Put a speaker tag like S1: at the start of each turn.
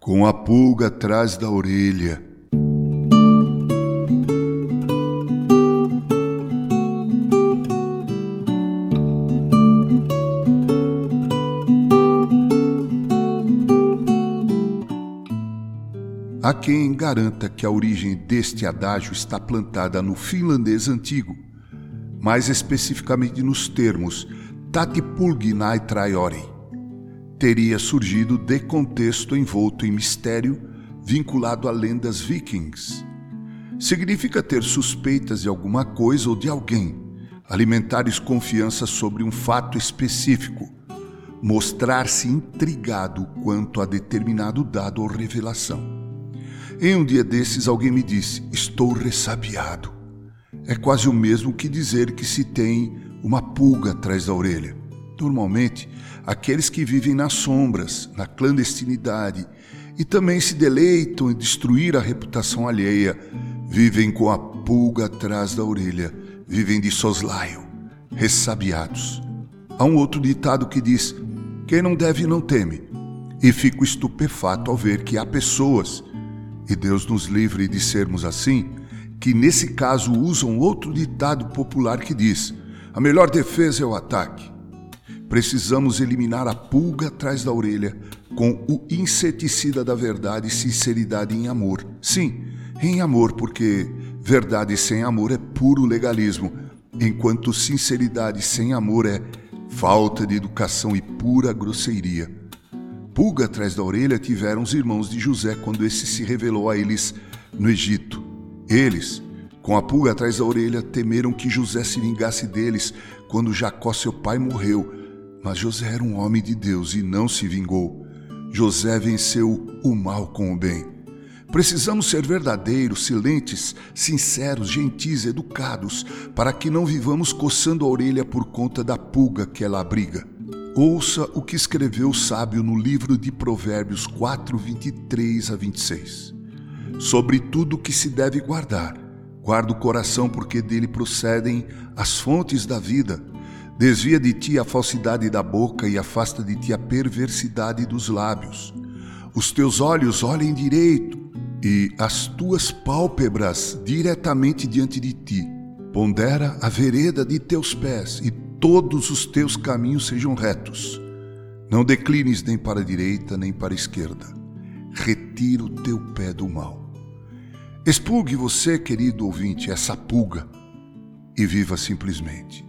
S1: com a pulga atrás da orelha. Há quem garanta que a origem deste adágio está plantada no finlandês antigo, mais especificamente nos termos Tatipulginai Traiori teria surgido de contexto envolto em mistério vinculado a lendas vikings. Significa ter suspeitas de alguma coisa ou de alguém, alimentar desconfiança sobre um fato específico, mostrar-se intrigado quanto a determinado dado ou revelação. Em um dia desses, alguém me disse: Estou ressabiado. É quase o mesmo que dizer que se tem uma pulga atrás da orelha. Normalmente, aqueles que vivem nas sombras, na clandestinidade e também se deleitam em destruir a reputação alheia, vivem com a pulga atrás da orelha, vivem de soslaio, ressabiados. Há um outro ditado que diz: Quem não deve não teme. E fico estupefato ao ver que há pessoas, e Deus nos livre de sermos assim, que nesse caso usam outro ditado popular que diz: A melhor defesa é o ataque. Precisamos eliminar a pulga atrás da orelha com o inseticida da verdade e sinceridade em amor. Sim, em amor, porque verdade sem amor é puro legalismo, enquanto sinceridade sem amor é falta de educação e pura grosseiria. Pulga atrás da orelha tiveram os irmãos de José quando esse se revelou a eles no Egito. Eles, com a pulga atrás da orelha, temeram que José se vingasse deles quando Jacó, seu pai, morreu mas José era um homem de Deus e não se vingou. José venceu o mal com o bem. Precisamos ser verdadeiros, silentes, sinceros, gentis, educados, para que não vivamos coçando a orelha por conta da pulga que ela abriga. Ouça o que escreveu o sábio no livro de Provérbios 4, 23 a 26. Sobre tudo que se deve guardar, guarda o coração, porque dele procedem as fontes da vida. Desvia de ti a falsidade da boca e afasta de ti a perversidade dos lábios. Os teus olhos olhem direito e as tuas pálpebras diretamente diante de ti. Pondera a vereda de teus pés e todos os teus caminhos sejam retos. Não declines nem para a direita nem para a esquerda. Retira o teu pé do mal. Expulgue você, querido ouvinte, essa pulga e viva simplesmente.